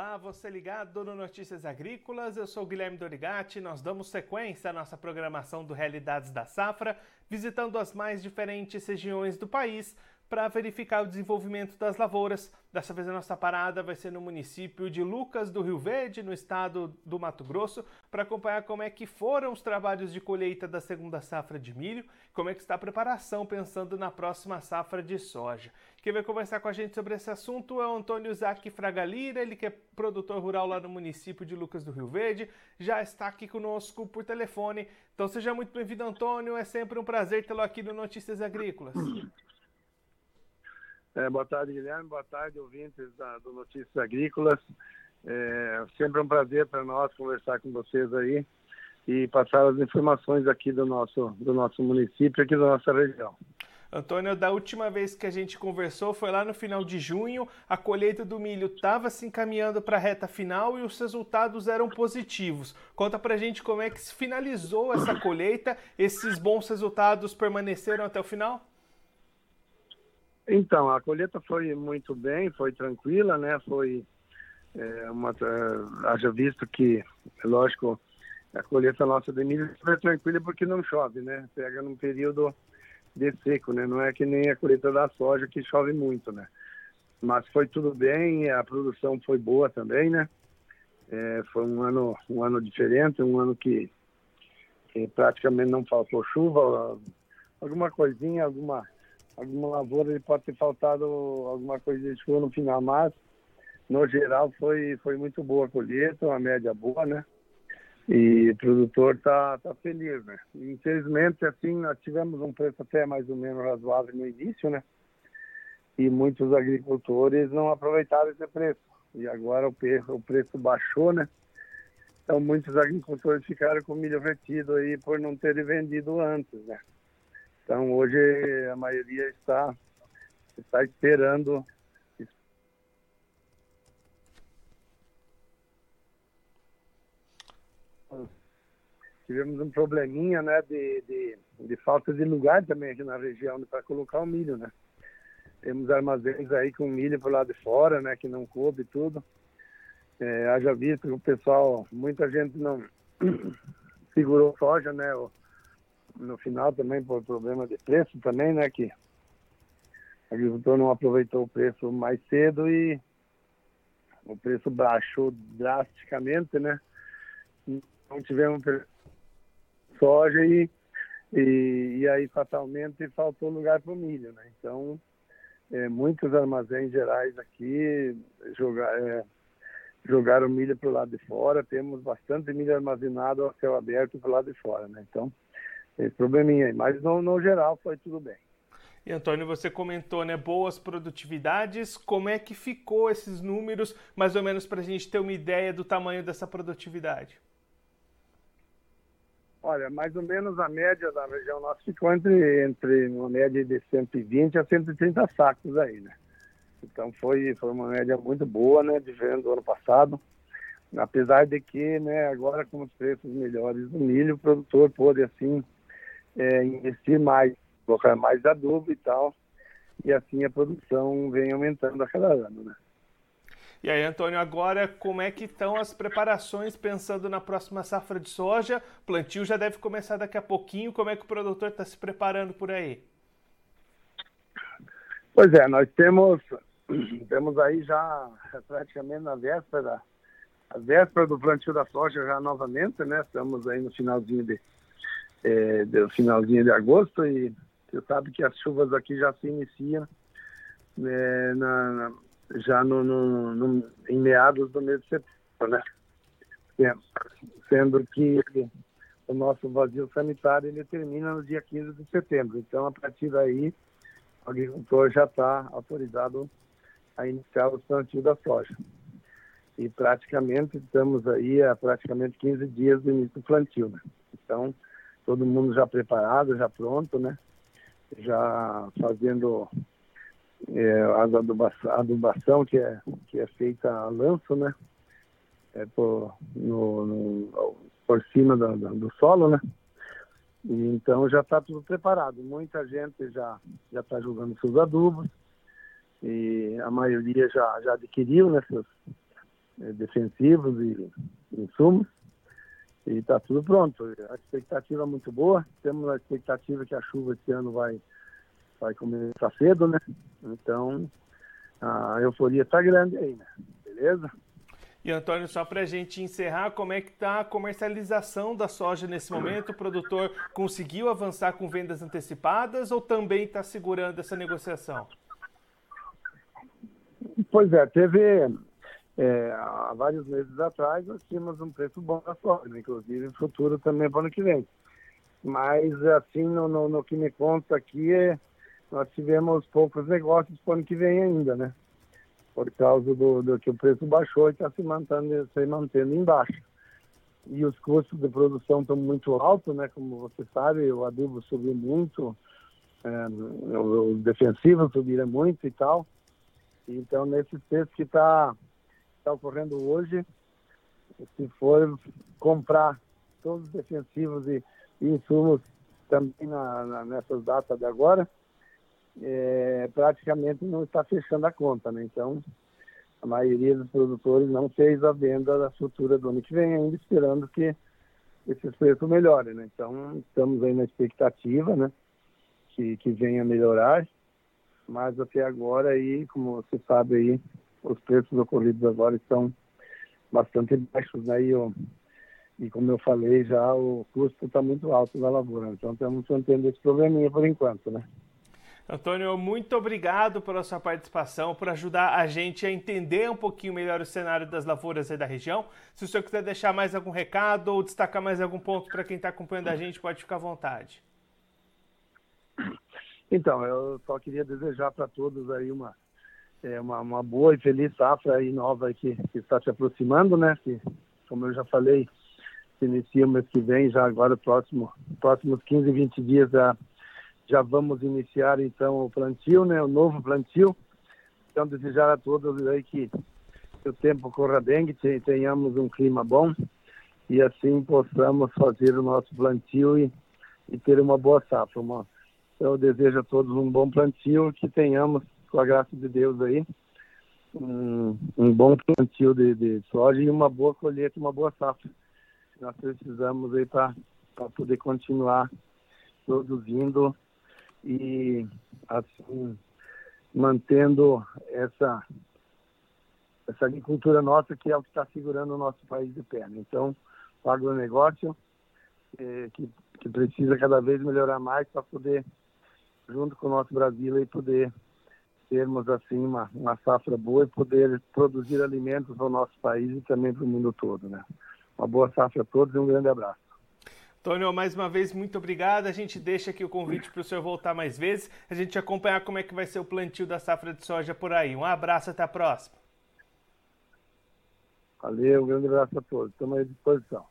Olá, você ligado no Notícias Agrícolas, eu sou Guilherme Dorigati. Nós damos sequência à nossa programação do Realidades da Safra, visitando as mais diferentes regiões do país para verificar o desenvolvimento das lavouras. Dessa vez a nossa parada vai ser no município de Lucas do Rio Verde, no estado do Mato Grosso, para acompanhar como é que foram os trabalhos de colheita da segunda safra de milho, como é que está a preparação pensando na próxima safra de soja. Quem vai conversar com a gente sobre esse assunto é o Antônio Zac Fragalira, ele que é produtor rural lá no município de Lucas do Rio Verde, já está aqui conosco por telefone. Então seja muito bem-vindo, Antônio, é sempre um prazer tê-lo aqui no Notícias Agrícolas. É, boa tarde, Guilherme. Boa tarde, ouvintes da, do Notícias Agrícolas. É sempre um prazer para nós conversar com vocês aí e passar as informações aqui do nosso, do nosso município, aqui da nossa região. Antônio, da última vez que a gente conversou foi lá no final de junho, a colheita do milho estava se encaminhando para a reta final e os resultados eram positivos. Conta para a gente como é que se finalizou essa colheita, esses bons resultados permaneceram até o final? Então, a colheita foi muito bem, foi tranquila, né? Foi é, uma. É, haja visto que, lógico, a colheita nossa de milho foi tranquila porque não chove, né? Pega num período de seco, né? Não é que nem a colheita da soja que chove muito, né? Mas foi tudo bem, a produção foi boa também, né? É, foi um ano, um ano diferente, um ano que, que praticamente não faltou chuva, alguma coisinha, alguma alguma lavoura ele pode ter faltado alguma coisa de chuva no final, mas no geral foi, foi muito boa a colheita, uma média boa, né? E o produtor tá, tá feliz, né? Infelizmente, assim, nós tivemos um preço até mais ou menos razoável no início, né? E muitos agricultores não aproveitaram esse preço. E agora o preço, o preço baixou, né? Então muitos agricultores ficaram com milho retido aí por não terem vendido antes, né? Então hoje a maioria está, está esperando tivemos um probleminha né, de, de, de, falta de lugar também aqui na região para colocar o milho, né? Temos armazéns aí com milho para lado de fora, né? Que não coube tudo. É, haja visto que o pessoal, muita gente não segurou soja, né? no final também por problema de preço também, né? Que o agricultor não aproveitou o preço mais cedo e o preço baixou drasticamente, né? Então tivemos soja e, e, e aí fatalmente faltou lugar para o milho, né? Então é, muitos armazéns gerais aqui é, jogaram milho para o lado de fora, temos bastante milho armazenado ao céu aberto para o lado de fora, né? Então esse probleminha aí. Mas no, no geral foi tudo bem. E Antônio, você comentou, né, boas produtividades. Como é que ficou esses números, mais ou menos, para a gente ter uma ideia do tamanho dessa produtividade? Olha, mais ou menos a média da região nossa ficou entre, entre uma média de 120 a 130 sacos aí, né? Então foi, foi uma média muito boa, né, diferente do ano passado. Apesar de que, né, agora com os preços melhores do milho, o produtor pôde, assim, é, investir mais, colocar mais adubo e tal, e assim a produção vem aumentando a cada ano, né? E aí, Antônio, agora como é que estão as preparações pensando na próxima safra de soja? O plantio já deve começar daqui a pouquinho. Como é que o produtor está se preparando por aí? Pois é, nós temos, temos aí já praticamente na véspera, a véspera do plantio da soja já novamente, né? Estamos aí no finalzinho de, é, finalzinho de agosto e você sabe que as chuvas aqui já se iniciam é, na, na, já no, no, no, em meados do mês de setembro, né? Sendo que o nosso vazio sanitário ele termina no dia 15 de setembro. Então, a partir daí, o agricultor já está autorizado a iniciar o plantio da soja. E praticamente estamos aí a praticamente 15 dias do início do plantio, né? Então, todo mundo já preparado, já pronto, né? Já fazendo é, adubação, adubação, que, é, que é feita a lanço, né? É por, no, no, por cima do, do solo, né? E, então já está tudo preparado. Muita gente já já está jogando seus adubos e a maioria já já adquiriu né, seus, é, defensivos e insumos. E está tudo pronto. A expectativa é muito boa. Temos a expectativa que a chuva esse ano vai, vai começar cedo, né? Então, a euforia está grande aí, né? Beleza? E Antônio, só para a gente encerrar, como é que está a comercialização da soja nesse momento? O produtor conseguiu avançar com vendas antecipadas ou também está segurando essa negociação? Pois é, teve é, há vários meses atrás nós tínhamos um preço bom da soja, né? inclusive futuro também para o ano que vem. Mas assim, no, no, no que me conta aqui, é, nós tivemos poucos negócios para o ano que vem ainda, né? Por causa do, do que o preço baixou e está se mantendo, se mantendo embaixo. E os custos de produção estão muito altos, né? Como você sabe, o adubo subiu muito, é, os defensivos subiram muito e tal. Então, nesse preço que está tá ocorrendo hoje, se for comprar todos os defensivos e, e insumos também na, na, nessas datas de agora, é, praticamente não está fechando a conta, né? Então, a maioria dos produtores não fez a venda da futura do ano que vem, ainda esperando que esses preços melhorem, né? Então, estamos aí na expectativa, né? Que, que venha melhorar mas até agora aí, como você sabe aí, os preços ocorridos agora estão bastante baixos, né? E, eu, e como eu falei já, o custo está muito alto da lavoura, então estamos mantendo esse probleminha por enquanto, né? Antônio, muito obrigado pela sua participação, por ajudar a gente a entender um pouquinho melhor o cenário das lavouras aí da região. Se o senhor quiser deixar mais algum recado ou destacar mais algum ponto para quem está acompanhando a gente, pode ficar à vontade. Então, eu só queria desejar para todos aí uma, é, uma, uma, boa e feliz safra aí nova que, que está se aproximando, né? Que, como eu já falei, se inicia o mês que vem, já agora, próximo, próximos 15, 20 dias, já, já vamos iniciar então o plantio, né? O novo plantio. Então, desejar a todos aí que, que o tempo corra bem, que tenhamos um clima bom e assim possamos fazer o nosso plantio e, e ter uma boa safra, uma eu desejo a todos um bom plantio, que tenhamos, com a graça de Deus aí, um, um bom plantio de, de, soja e uma boa colheita, uma boa safra. Nós precisamos aí para poder continuar produzindo e assim mantendo essa essa agricultura nossa que é o que está segurando o nosso país de. Né? Então, o agronegócio é, que, que precisa cada vez melhorar mais para poder junto com o nosso Brasil e poder termos assim uma, uma safra boa e poder produzir alimentos para o nosso país e também para o mundo todo, né? Uma boa safra a todos e um grande abraço. Tônio, mais uma vez, muito obrigado. A gente deixa aqui o convite para o senhor voltar mais vezes, a gente acompanhar como é que vai ser o plantio da safra de soja por aí. Um abraço, até a próxima. Valeu, um grande abraço a todos. Estamos à disposição.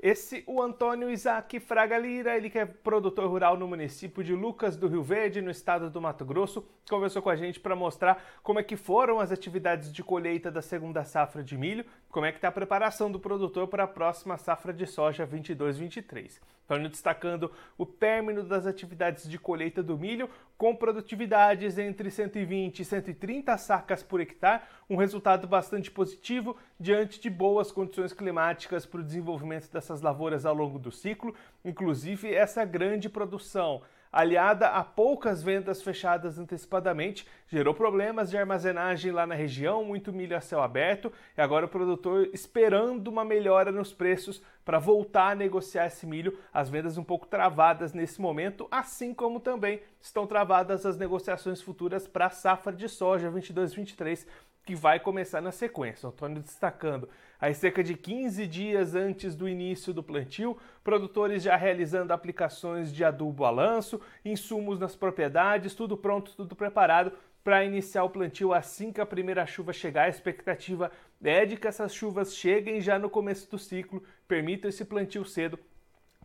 Esse, o Antônio Isaac Fraga Lira, ele que é produtor rural no município de Lucas do Rio Verde, no estado do Mato Grosso, conversou com a gente para mostrar como é que foram as atividades de colheita da segunda safra de milho, como é que está a preparação do produtor para a próxima safra de soja 22-23. Antônio destacando o término das atividades de colheita do milho, com produtividades entre 120 e 130 sacas por hectare, um resultado bastante positivo diante de boas condições climáticas para o desenvolvimento dessas lavouras ao longo do ciclo, inclusive essa grande produção aliada a poucas vendas fechadas antecipadamente, gerou problemas de armazenagem lá na região, muito milho a céu aberto, e agora o produtor esperando uma melhora nos preços para voltar a negociar esse milho, as vendas um pouco travadas nesse momento, assim como também estão travadas as negociações futuras para a safra de soja 22-23, que vai começar na sequência. O Antônio destacando Aí, cerca de 15 dias antes do início do plantio, produtores já realizando aplicações de adubo a lanço, insumos nas propriedades, tudo pronto, tudo preparado para iniciar o plantio assim que a primeira chuva chegar. A expectativa é de que essas chuvas cheguem já no começo do ciclo, permitam esse plantio cedo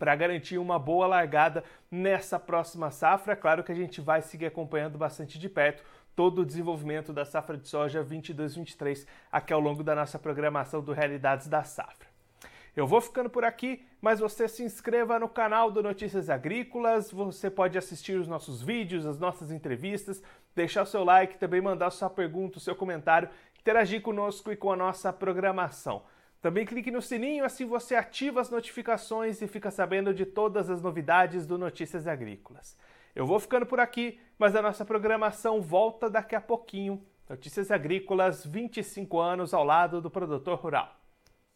para garantir uma boa largada nessa próxima safra. Claro que a gente vai seguir acompanhando bastante de perto todo o desenvolvimento da safra de soja 22-23 aqui ao longo da nossa programação do Realidades da Safra. Eu vou ficando por aqui, mas você se inscreva no canal do Notícias Agrícolas, você pode assistir os nossos vídeos, as nossas entrevistas, deixar o seu like, também mandar sua pergunta, o seu comentário, interagir conosco e com a nossa programação. Também clique no sininho, assim você ativa as notificações e fica sabendo de todas as novidades do Notícias Agrícolas. Eu vou ficando por aqui, mas a nossa programação volta daqui a pouquinho. Notícias Agrícolas, 25 anos ao lado do produtor rural.